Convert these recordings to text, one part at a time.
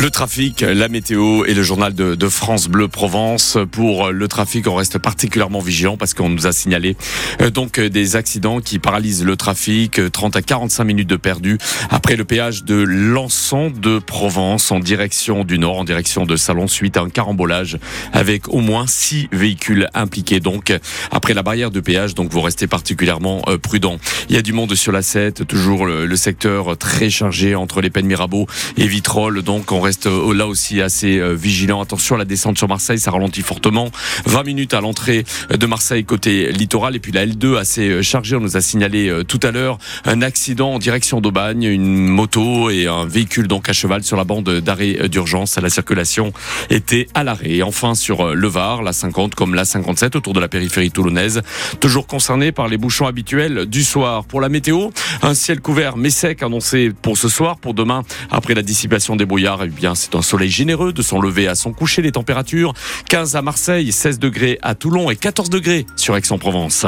Le trafic, la météo et le journal de, France Bleu Provence. Pour le trafic, on reste particulièrement vigilant parce qu'on nous a signalé euh, donc euh, des accidents qui paralysent le trafic. 30 euh, à 45 minutes de perdu après le péage de Lançon de Provence en direction du nord, en direction de Salon suite à un carambolage avec au moins six véhicules impliqués. Donc après la barrière de péage, donc vous restez particulièrement prudent. Il y a du monde sur la 7, toujours le, secteur très chargé entre les peines Mirabeau et Vitrolles. Donc on euh, là aussi assez euh, vigilant. Attention à la descente sur Marseille, ça ralentit fortement. 20 minutes à l'entrée de Marseille côté littoral et puis la L2 assez euh, chargée. On nous a signalé tout à l'heure un accident en direction d'Aubagne, une moto et un véhicule donc à cheval sur la bande d'arrêt d'urgence. La circulation était à l'arrêt. Et enfin sur le Var, la 50 comme la 57 autour de la périphérie toulonnaise, toujours concerné par les bouchons habituels du soir. Pour la météo, un ciel couvert mais sec annoncé pour ce soir, pour demain après la dissipation des brouillards eh c'est un soleil généreux de son lever à son coucher. Les températures 15 à Marseille, 16 degrés à Toulon et 14 degrés sur Aix-en-Provence.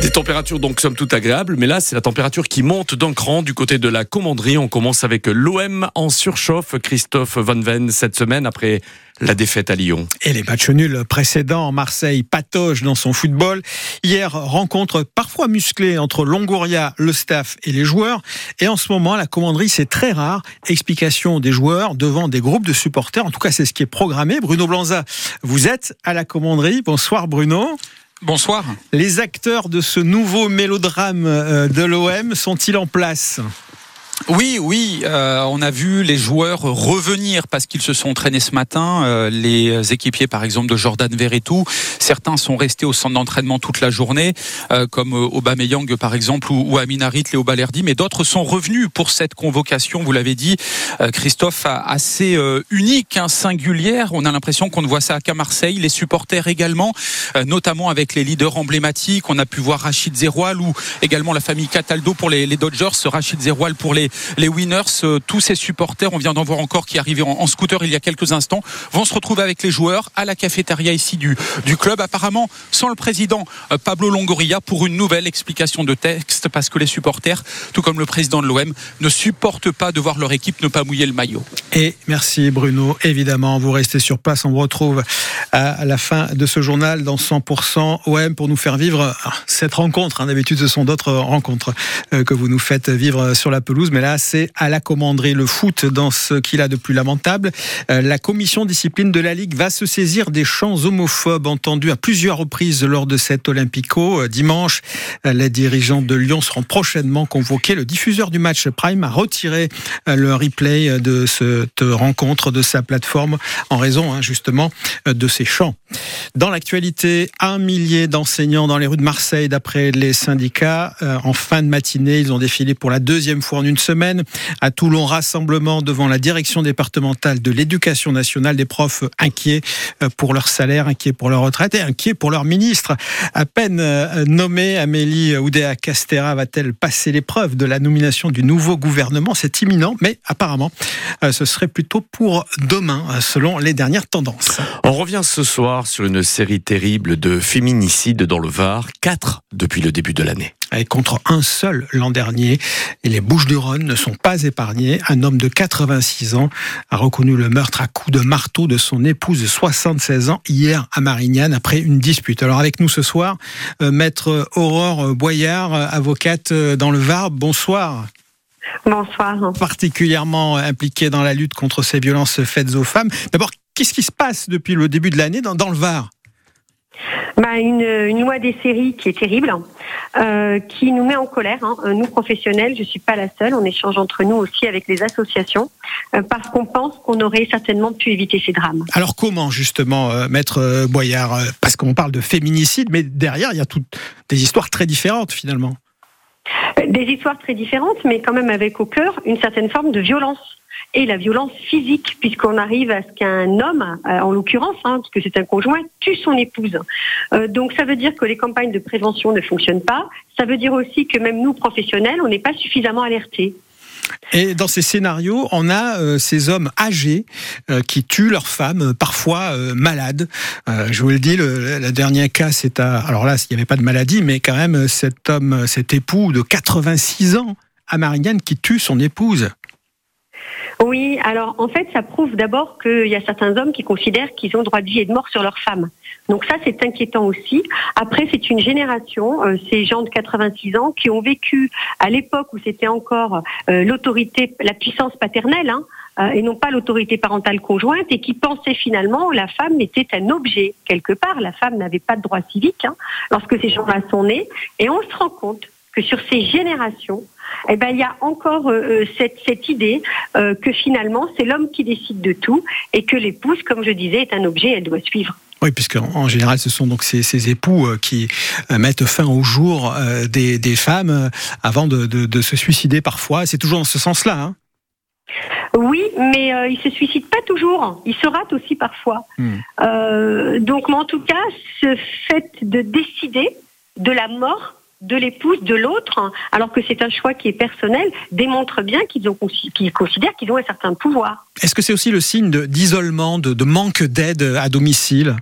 Des températures donc somme toute agréables, mais là c'est la température qui monte d'un cran du côté de la commanderie. On commence avec l'OM en surchauffe. Christophe Van Ven cette semaine après la défaite à Lyon. Et les matchs nuls précédents, Marseille patoche dans son football. Hier, rencontre parfois musclée entre Longoria, le staff et les joueurs. Et en ce moment, la commanderie, c'est très rare. Explication des joueurs devant des groupes de supporters. En tout cas, c'est ce qui est programmé. Bruno Blanza, vous êtes à la commanderie. Bonsoir Bruno. Bonsoir. Les acteurs de ce nouveau mélodrame euh, de l'OM sont-ils en place? Oui, oui, euh, on a vu les joueurs revenir parce qu'ils se sont entraînés ce matin. Euh, les équipiers, par exemple, de Jordan Verretou, certains sont restés au centre d'entraînement toute la journée, euh, comme Aubameyang, par exemple, ou, ou Aminarit, Léo Balerdi, mais d'autres sont revenus pour cette convocation, vous l'avez dit, Christophe, assez unique, hein, singulière. On a l'impression qu'on ne voit ça qu'à Marseille. Les supporters également, notamment avec les leaders emblématiques. On a pu voir Rachid Zeroual ou également la famille Cataldo pour les, les Dodgers, Rachid Zeroual pour les les, winners, euh, tous ces supporters, on vient d'en voir encore qui arrivaient en, scooter il y a quelques instants, vont se retrouver avec les joueurs à la cafétéria ici du, du club, apparemment sans le président euh, Pablo Longoria pour une nouvelle explication de texte parce que les supporters, tout comme le président de l'OM, ne supportent pas de voir leur équipe ne pas mouiller le maillot. Et merci Bruno, évidemment, vous restez sur place, on vous retrouve à la fin de ce journal dans 100% OM pour nous faire vivre cette rencontre. Hein. D'habitude, ce sont d'autres rencontres euh, que vous nous faites vivre sur la pelouse, mais là, c'est à la commanderie le foot dans ce qu'il a de plus lamentable. Euh, la commission discipline de la Ligue va se saisir des chants homophobes entendus à plusieurs reprises lors de cet Olympico. Euh, dimanche, les dirigeants de Lyon seront prochainement convoqués. Le diffuseur du match Prime a retiré le replay de cette rencontre de sa plateforme en raison hein, justement de ces chants. Dans l'actualité, un millier d'enseignants dans les rues de Marseille, d'après les syndicats. En fin de matinée, ils ont défilé pour la deuxième fois en une semaine à Toulon, rassemblement devant la direction départementale de l'éducation nationale des profs inquiets euh, pour leur salaire, inquiets pour leur retraite et inquiets pour leur ministre. À peine euh, nommée, Amélie Oudéa Castera va-t-elle passer l'épreuve de la nomination du nouveau gouvernement? C'est imminent, mais apparemment, euh, ce serait plutôt pour demain, selon les dernières tendances. On revient ce soir sur une série terrible de féminicides dans le Var, quatre depuis le début de l'année contre un seul l'an dernier. Et les Bouches-du-Rhône ne sont pas épargnées. Un homme de 86 ans a reconnu le meurtre à coups de marteau de son épouse de 76 ans hier à Marignane après une dispute. Alors avec nous ce soir, euh, maître Aurore Boyard, avocate dans le Var. Bonsoir. Bonsoir. Particulièrement impliquée dans la lutte contre ces violences faites aux femmes. D'abord, qu'est-ce qui se passe depuis le début de l'année dans, dans le Var? Bah, une, une, loi des séries qui est terrible, euh, qui nous met en colère. Hein. Nous professionnels, je suis pas la seule. On échange entre nous aussi avec les associations euh, parce qu'on pense qu'on aurait certainement pu éviter ces drames. Alors comment justement, euh, maître euh, Boyard, euh, parce qu'on parle de féminicide, mais derrière il y a toutes des histoires très différentes finalement. Des histoires très différentes, mais quand même avec au cœur une certaine forme de violence et la violence physique, puisqu'on arrive à ce qu'un homme, euh, en l'occurrence, hein, parce que c'est un conjoint, tue son épouse. Euh, donc ça veut dire que les campagnes de prévention ne fonctionnent pas. Ça veut dire aussi que même nous, professionnels, on n'est pas suffisamment alertés. Et dans ces scénarios, on a euh, ces hommes âgés qui tuent leurs femmes, parfois malades. je vous le dis, le, le dernier cas, c'est à... Alors là, il n'y avait pas de maladie, mais quand même, cet homme, cet époux de 86 ans à Marignane qui tue son épouse. Oui, alors en fait, ça prouve d'abord qu'il y a certains hommes qui considèrent qu'ils ont droit de vie et de mort sur leur femme. Donc ça, c'est inquiétant aussi. Après, c'est une génération, euh, ces gens de 86 ans, qui ont vécu à l'époque où c'était encore euh, l'autorité, la puissance paternelle, hein, euh, et non pas l'autorité parentale conjointe, et qui pensaient finalement que la femme était un objet quelque part. La femme n'avait pas de droit civique hein, lorsque ces gens-là sont nés. Et on se rend compte que sur ces générations, eh ben, il y a encore euh, euh, cette, cette, idée euh, que finalement, c'est l'homme qui décide de tout et que l'épouse, comme je disais, est un objet, elle doit suivre. Oui, puisque en général, ce sont donc ces, ces époux qui mettent fin au jour des, des femmes avant de, de, de, se suicider parfois. C'est toujours dans ce sens-là. Hein oui, mais euh, ils se suicident pas toujours. Ils se ratent aussi parfois. Hmm. Euh, donc, mais en tout cas, ce fait de décider de la mort de l'épouse de l'autre, alors que c'est un choix qui est personnel, démontre bien qu'ils considèrent qu'ils ont un certain pouvoir. Est-ce que c'est aussi le signe d'isolement, de, de, manque d'aide à domicile?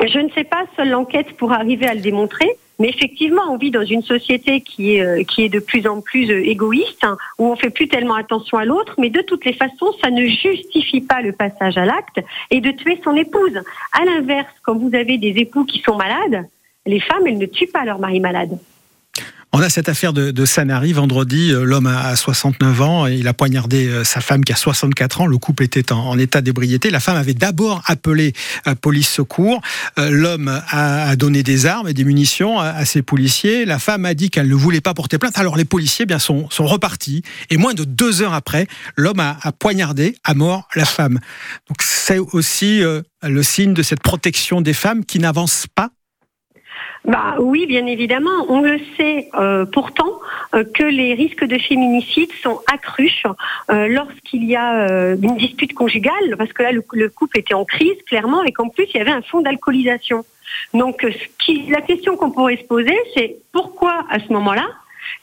Je ne sais pas, seule l'enquête pour arriver à le démontrer. Mais effectivement, on vit dans une société qui est, euh, qui est de plus en plus euh, égoïste, hein, où on fait plus tellement attention à l'autre, mais de toutes les façons, ça ne justifie pas le passage à l'acte et de tuer son épouse. À l'inverse, quand vous avez des époux qui sont malades, les femmes, elles ne tuent pas leur mari malade. On a cette affaire de, de. Vendredi, euh, l'homme a 69 ans et il a poignardé euh, sa femme qui a 64 ans. Le couple était en, état d'ébriété. La femme avait d'abord appelé euh, police secours. L'homme a, donné des armes et des munitions à, ses policiers. La femme a dit qu'elle ne voulait pas porter plainte. Alors les policiers bien sont, repartis et moins de deux heures après, l'homme a, a, poignardé à mort la femme. Donc c'est aussi le signe de cette protection des femmes qui n'avance pas bah oui, bien évidemment. On le sait euh, pourtant euh, que les risques de féminicide sont accrus euh, lorsqu'il y a une dispute conjugale, parce que là le, couple était en crise clairement, et qu'en plus il y avait un fond d'alcoolisation. Donc, qui, la question qu'on pourrait se poser, c'est pourquoi à ce moment-là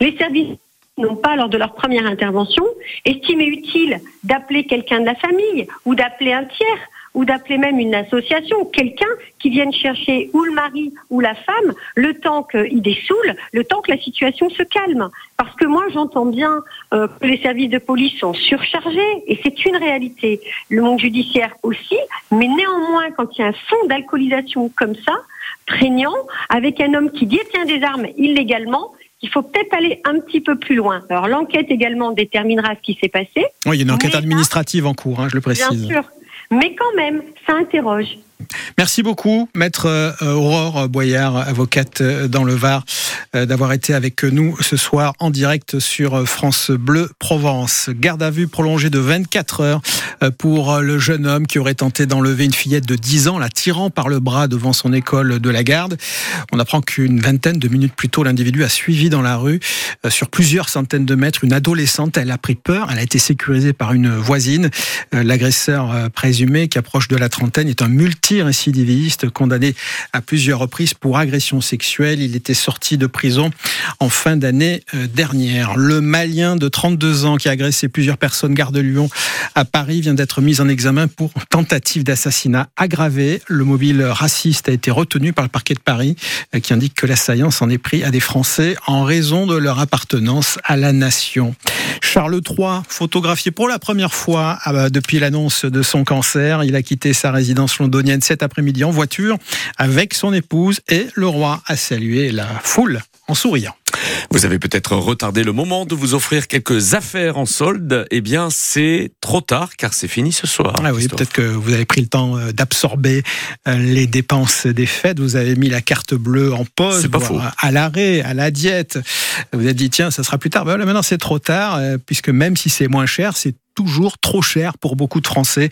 les services n'ont pas, lors de leur première intervention, estimé utile d'appeler quelqu'un de la famille ou d'appeler un tiers ou d'appeler même une association, quelqu'un qui vienne chercher ou le mari ou la femme, le temps qu'il dessoule, le temps que la situation se calme. Parce que moi, j'entends bien euh, que les services de police sont surchargés, et c'est une réalité. Le monde judiciaire aussi, mais néanmoins, quand il y a un fond d'alcoolisation comme ça, prégnant, avec un homme qui détient des armes illégalement, il faut peut-être aller un petit peu plus loin. Alors l'enquête également déterminera ce qui s'est passé. Oui, il y a une enquête administrative en cours, hein, je le précise. Bien sûr. Mais quand même, ça interroge. Merci beaucoup, maître euh, Aurore Boyard, avocate euh, dans le Var, euh, d'avoir été avec nous ce soir en direct sur France Bleu Provence. Garde à vue prolongée de 24 heures pour le jeune homme qui aurait tenté d'enlever une fillette de 10 ans, la tirant par le bras devant son école de la garde. On apprend qu'une vingtaine de minutes plus tôt, l'individu a suivi dans la rue, sur plusieurs centaines de mètres, une adolescente. Elle a pris peur, elle a été sécurisée par une voisine. L'agresseur présumé, qui approche de la trentaine, est un multi récidiviste, condamné à plusieurs reprises pour agression sexuelle. Il était sorti de prison en fin d'année euh, dernière. Le Malien de 32 ans qui a agressé plusieurs personnes garde de Lyon à Paris vient d'être mis en examen pour tentative d'assassinat aggravé. Le mobile raciste a été retenu par le parquet de Paris euh, qui indique que l'assaillant s'en est pris à des Français en raison de leur appartenance à la nation. Charles III, photographié pour la première fois ah, depuis l'annonce de son cancer, il a quitté sa résidence londonienne cet après-midi en voiture avec son épouse et le roi a salué la foule en souriant. Vous avez peut-être retardé le moment de vous offrir quelques affaires en solde. Eh bien, c'est trop tard car c'est fini ce soir. Ah oui, peut-être que vous avez pris le temps euh, d'absorber euh, les dépenses des fêtes. Vous avez mis la carte bleue en pause, à l'arrêt, à la diète. Vous avez dit tiens, ça sera plus tard. Ben maintenant, c'est trop tard euh, puisque même si c'est moins cher, c'est toujours trop cher pour beaucoup de Français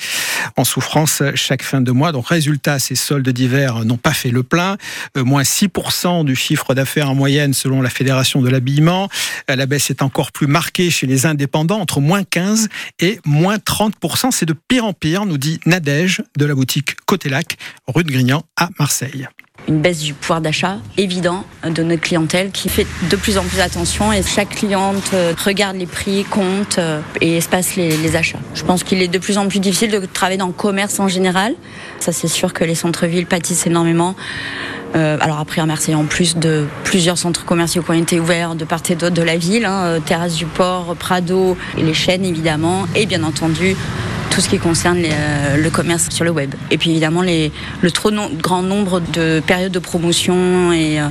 en souffrance chaque fin de mois. Donc résultat, ces soldes d'hiver n'ont pas fait le plein. Euh, moins 6% du chiffre d'affaires en moyenne selon la Fédération de l'habillement. Euh, la baisse est encore plus marquée chez les indépendants, entre moins 15 et moins 30%. C'est de pire en pire, nous dit Nadège de la boutique Côté Lac, rue de Grignan à Marseille une baisse du pouvoir d'achat évident de notre clientèle qui fait de plus en plus attention et chaque cliente euh, regarde les prix, compte euh, et espace les, achats. Je pense qu'il est de plus en plus difficile de travailler dans le commerce en général. Ça c'est sûr que les centres-villes pâtissent énormément alors après à Marseille, en plus de plusieurs centres commerciaux qui ont été ouverts de part et d'autre de la ville, hein, Terrasse du Port, Prado et les chaînes évidemment, et bien entendu tout ce qui concerne euh, le commerce sur le web. Et puis évidemment les, le trop grand nombre de périodes de promotion et euh,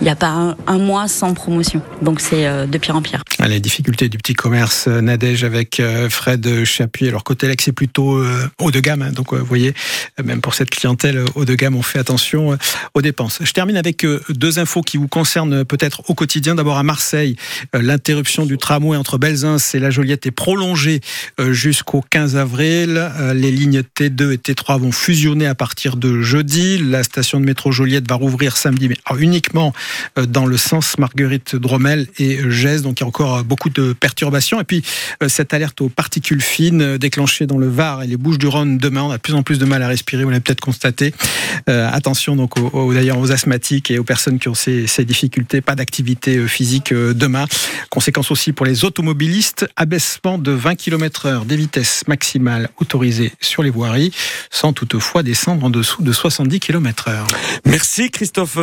il n'y a pas un, mois sans promotion. Donc c'est euh, de pire en pire. Les difficultés du petit commerce Nadège avec Fred Chapuis. Alors côté c'est plutôt haut de gamme. Hein. donc vous voyez, même pour cette clientèle haut de gamme, on fait attention aux dépenses. Je termine avec deux infos qui vous concernent peut-être au quotidien. D'abord à Marseille, l'interruption du tramway entre Belzins et La Joliette est prolongée jusqu'au 15 avril. Euh, les lignes T2 et T3 vont fusionner à partir de jeudi. La station de métro Joliette va rouvrir samedi, mais uniquement euh, dans le sens Marguerite Dromel et Gèze. Donc il y a encore euh, beaucoup de perturbations. Et puis cette alerte aux particules fines déclenchée dans le Var et les Bouches-du-Rhône demain, on a de plus en plus de mal à respirer. Vous l'avez peut-être constaté. attention donc aux, d'ailleurs aux asthmatiques et aux personnes qui ont ces, ces difficultés. Pas d'activité physique demain. Conséquence aussi pour les automobilistes. Abaissement de 20 km/h des vitesses maximales autorisé sur les voiries, sans toutefois descendre en dessous de 70 km/h. Merci Christophe.